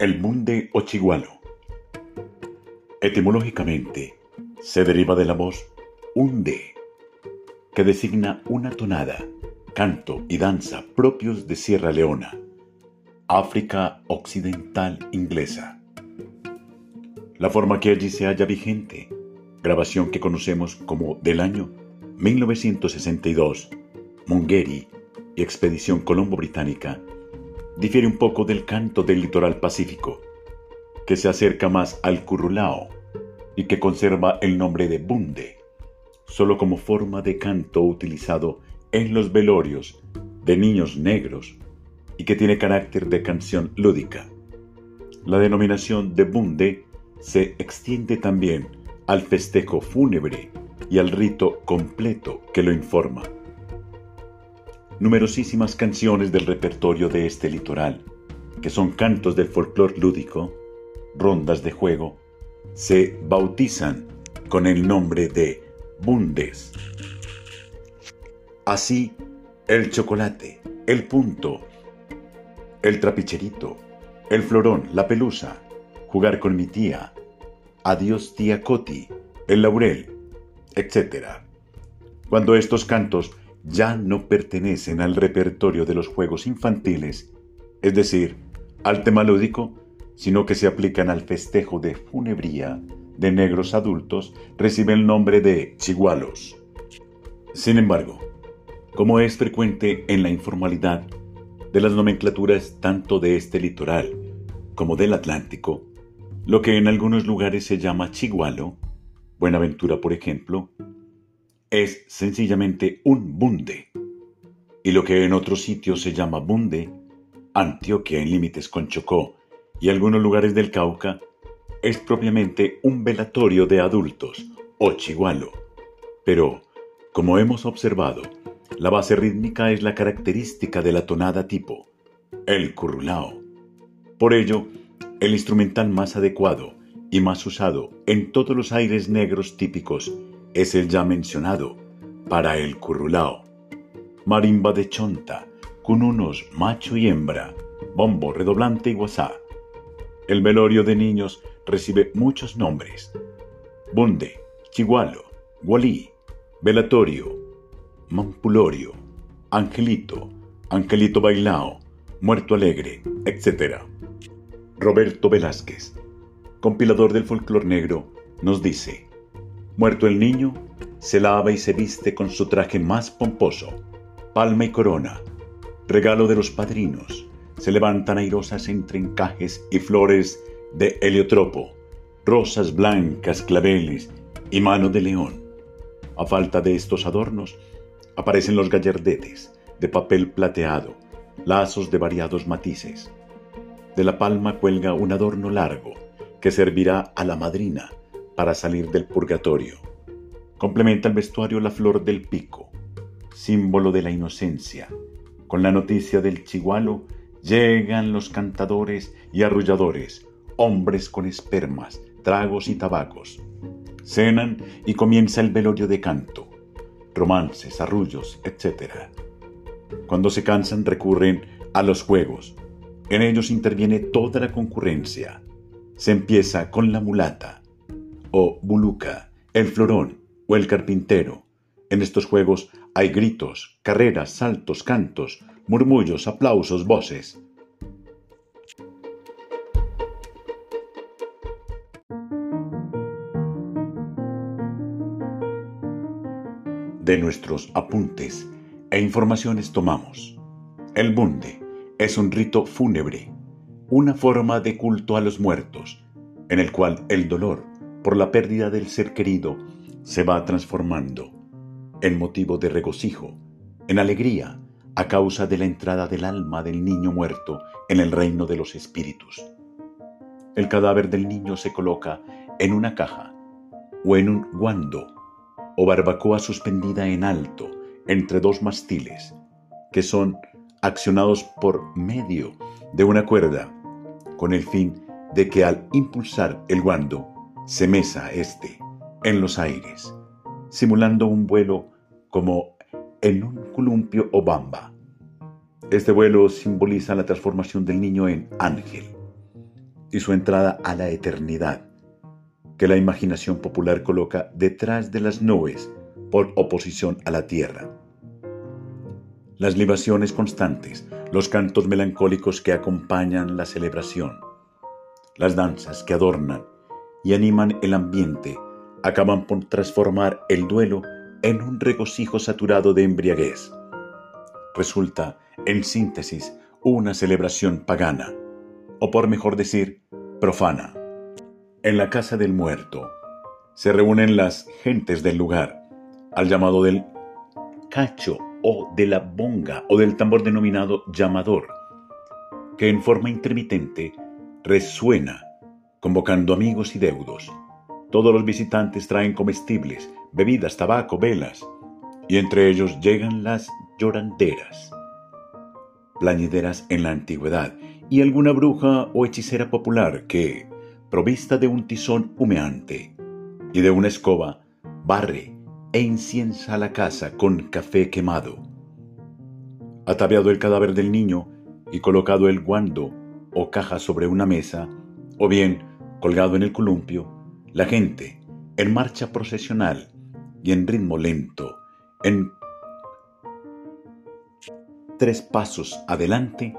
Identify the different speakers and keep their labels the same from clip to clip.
Speaker 1: El bunde o chigualo. Etimológicamente, se deriva de la voz unde, que designa una tonada, canto y danza propios de Sierra Leona, África Occidental Inglesa. La forma que allí se halla vigente, grabación que conocemos como del año 1962, Mongeri y Expedición Colombo-Británica, difiere un poco del canto del litoral pacífico, que se acerca más al currulao y que conserva el nombre de bunde, solo como forma de canto utilizado en los velorios de niños negros y que tiene carácter de canción lúdica. La denominación de bunde se extiende también al festejo fúnebre y al rito completo que lo informa numerosísimas canciones del repertorio de este litoral, que son cantos del folclore lúdico, rondas de juego, se bautizan con el nombre de bundes. Así, el chocolate, el punto, el trapicherito, el florón, la pelusa, jugar con mi tía, adiós tía Coti, el laurel, etc. Cuando estos cantos ya no pertenecen al repertorio de los juegos infantiles, es decir, al tema lúdico, sino que se aplican al festejo de funebría de negros adultos, recibe el nombre de chigualos. Sin embargo, como es frecuente en la informalidad de las nomenclaturas tanto de este litoral como del Atlántico, lo que en algunos lugares se llama chigualo, Buenaventura por ejemplo, es sencillamente un bunde. Y lo que en otros sitios se llama bunde, Antioquia en límites con Chocó y algunos lugares del Cauca, es propiamente un velatorio de adultos o chigualo. Pero, como hemos observado, la base rítmica es la característica de la tonada tipo, el currulao. Por ello, el instrumental más adecuado y más usado en todos los aires negros típicos es el ya mencionado para el currulao. Marimba de chonta, con unos macho y hembra, bombo redoblante y guasá. El velorio de niños recibe muchos nombres. Bunde, chigualo, gualí, velatorio, mampulorio, angelito, angelito bailao, muerto alegre, etc. Roberto Velázquez, compilador del folclor negro, nos dice, Muerto el niño, se lava y se viste con su traje más pomposo, palma y corona, regalo de los padrinos. Se levantan airosas entre encajes y flores de heliotropo, rosas blancas, claveles y mano de león. A falta de estos adornos, aparecen los gallardetes de papel plateado, lazos de variados matices. De la palma cuelga un adorno largo que servirá a la madrina para salir del purgatorio. Complementa el vestuario la flor del pico, símbolo de la inocencia. Con la noticia del chigualo llegan los cantadores y arrulladores, hombres con espermas, tragos y tabacos. Cenan y comienza el velorio de canto, romances, arrullos, etc. Cuando se cansan recurren a los juegos. En ellos interviene toda la concurrencia. Se empieza con la mulata, o buluca, el florón o el carpintero. En estos juegos hay gritos, carreras, saltos, cantos, murmullos, aplausos, voces. De nuestros apuntes e informaciones tomamos. El bunde es un rito fúnebre, una forma de culto a los muertos, en el cual el dolor, por la pérdida del ser querido, se va transformando en motivo de regocijo, en alegría, a causa de la entrada del alma del niño muerto en el reino de los espíritus. El cadáver del niño se coloca en una caja o en un guando o barbacoa suspendida en alto entre dos mastiles que son accionados por medio de una cuerda con el fin de que al impulsar el guando se mesa éste en los aires, simulando un vuelo como en un columpio o bamba. Este vuelo simboliza la transformación del niño en ángel. y su entrada a la eternidad, que la imaginación popular coloca detrás de las nubes por oposición a la tierra. Las libaciones constantes, los cantos melancólicos que acompañan la celebración, las danzas que adornan y animan el ambiente, acaban por transformar el duelo en un regocijo saturado de embriaguez. Resulta, en síntesis, una celebración pagana, o por mejor decir, profana. En la casa del muerto se reúnen las gentes del lugar, al llamado del cacho o de la bonga o del tambor denominado llamador, que en forma intermitente resuena, convocando amigos y deudos. Todos los visitantes traen comestibles, bebidas, tabaco, velas, y entre ellos llegan las lloranderas, plañideras en la antigüedad, y alguna bruja o hechicera popular que, provista de un tizón humeante y de una escoba, barre e inciensa la casa con café quemado. Ataviado el cadáver del niño y colocado el guando o caja sobre una mesa, o bien colgado en el columpio, la gente, en marcha procesional y en ritmo lento, en tres pasos adelante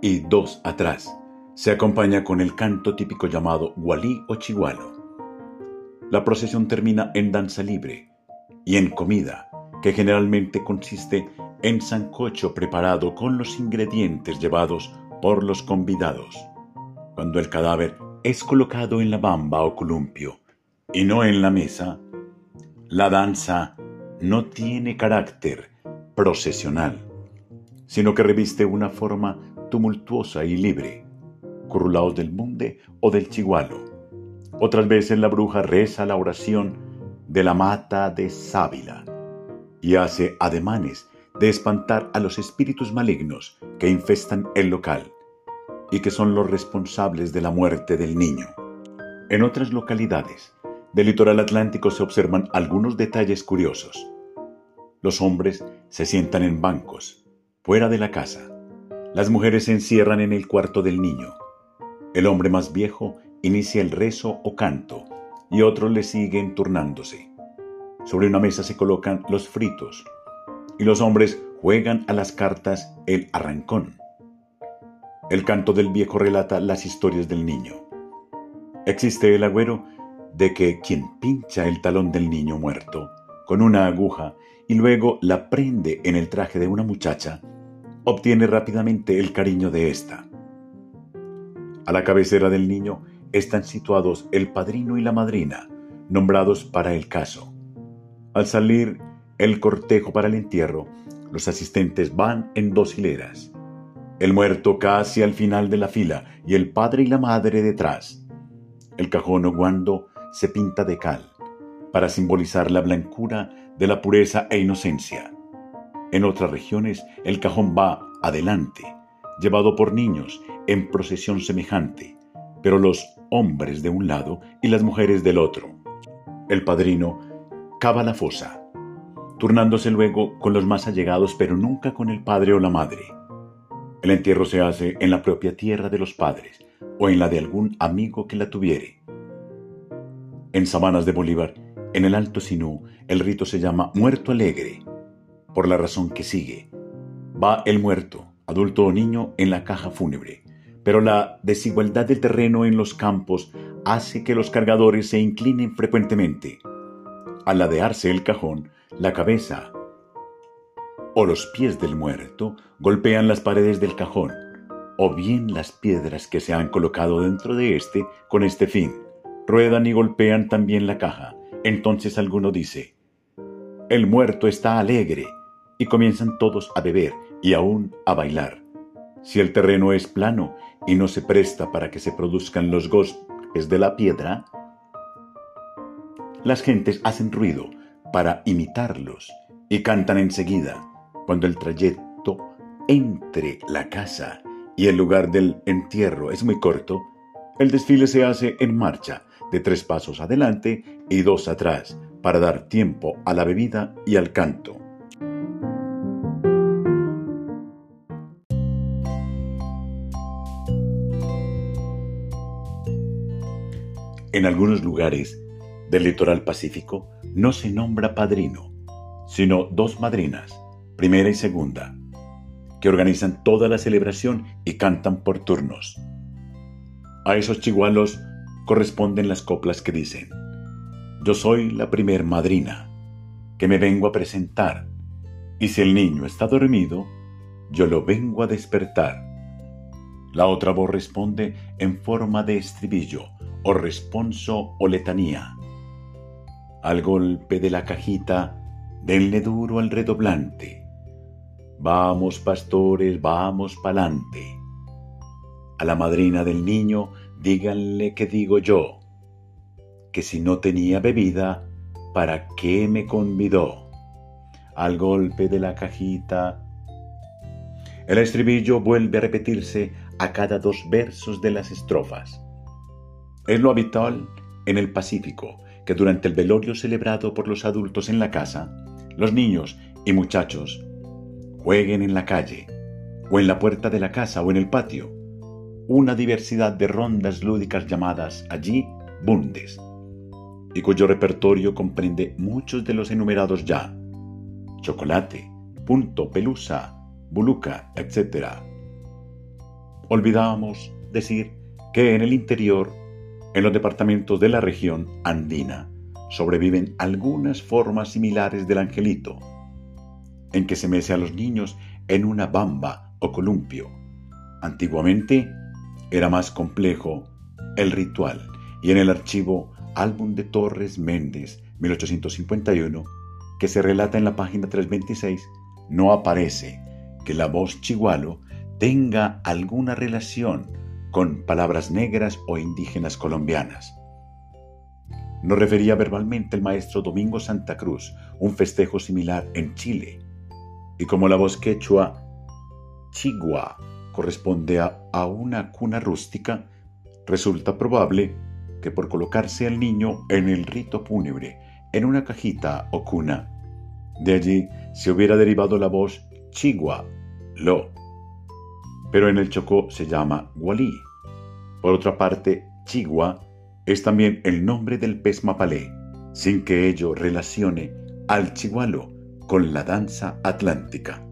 Speaker 1: y dos atrás, se acompaña con el canto típico llamado gualí o chigualo. La procesión termina en danza libre y en comida, que generalmente consiste en sancocho preparado con los ingredientes llevados por los convidados. Cuando el cadáver es colocado en la bamba o columpio y no en la mesa, la danza no tiene carácter procesional, sino que reviste una forma tumultuosa y libre corrulados del munde o del chigualo. Otras veces la bruja reza la oración de la mata de sábila y hace ademanes de espantar a los espíritus malignos que infestan el local y que son los responsables de la muerte del niño. En otras localidades del litoral atlántico se observan algunos detalles curiosos. Los hombres se sientan en bancos, fuera de la casa. Las mujeres se encierran en el cuarto del niño el hombre más viejo inicia el rezo o canto y otros le siguen turnándose. Sobre una mesa se colocan los fritos y los hombres juegan a las cartas el arrancón. El canto del viejo relata las historias del niño. Existe el agüero de que quien pincha el talón del niño muerto con una aguja y luego la prende en el traje de una muchacha, obtiene rápidamente el cariño de ésta. A la cabecera del niño están situados el padrino y la madrina, nombrados para el caso. Al salir el cortejo para el entierro, los asistentes van en dos hileras. El muerto casi al final de la fila y el padre y la madre detrás. El cajón o guando se pinta de cal, para simbolizar la blancura de la pureza e inocencia. En otras regiones el cajón va adelante, llevado por niños en procesión semejante, pero los hombres de un lado y las mujeres del otro. El padrino cava la fosa, turnándose luego con los más allegados, pero nunca con el padre o la madre. El entierro se hace en la propia tierra de los padres o en la de algún amigo que la tuviere. En Sabanas de Bolívar, en el Alto Sinú, el rito se llama muerto alegre, por la razón que sigue. Va el muerto, adulto o niño, en la caja fúnebre pero la desigualdad del terreno en los campos hace que los cargadores se inclinen frecuentemente. Al ladearse el cajón, la cabeza o los pies del muerto golpean las paredes del cajón, o bien las piedras que se han colocado dentro de éste con este fin. Ruedan y golpean también la caja. Entonces alguno dice, el muerto está alegre, y comienzan todos a beber y aún a bailar. Si el terreno es plano y no se presta para que se produzcan los golpes de la piedra, las gentes hacen ruido para imitarlos y cantan enseguida cuando el trayecto entre la casa y el lugar del entierro es muy corto, el desfile se hace en marcha de tres pasos adelante y dos atrás para dar tiempo a la bebida y al canto. En algunos lugares del litoral pacífico no se nombra padrino, sino dos madrinas, primera y segunda, que organizan toda la celebración y cantan por turnos. A esos chigualos corresponden las coplas que dicen, yo soy la primer madrina, que me vengo a presentar, y si el niño está dormido, yo lo vengo a despertar. La otra voz responde en forma de estribillo, o responso o letanía. Al golpe de la cajita, denle duro al redoblante. Vamos, pastores, vamos pa'lante. A la madrina del niño, díganle que digo yo, que si no tenía bebida, ¿para qué me convidó? Al golpe de la cajita. El estribillo vuelve a repetirse a cada dos versos de las estrofas. Es lo habitual en el Pacífico que durante el velorio celebrado por los adultos en la casa, los niños y muchachos jueguen en la calle, o en la puerta de la casa o en el patio, una diversidad de rondas lúdicas llamadas allí bundes, y cuyo repertorio comprende muchos de los enumerados ya, chocolate, punto, pelusa, buluca, etc. Olvidábamos decir que en el interior, en los departamentos de la región andina, sobreviven algunas formas similares del angelito, en que se mece a los niños en una bamba o columpio. Antiguamente era más complejo el ritual y en el archivo Álbum de Torres Méndez, 1851, que se relata en la página 326, no aparece que la voz chigualo tenga alguna relación con palabras negras o indígenas colombianas. Nos refería verbalmente el maestro Domingo Santa Cruz, un festejo similar en Chile, y como la voz quechua chigua corresponde a, una cuna rústica, resulta probable que por colocarse al niño en el rito fúnebre, en una cajita o cuna, de allí se hubiera derivado la voz chigua, lo. Pero en el Chocó se llama gualí. Por otra parte, chigua es también el nombre del pez mapalé, sin que ello relacione al chigualo con la danza atlántica.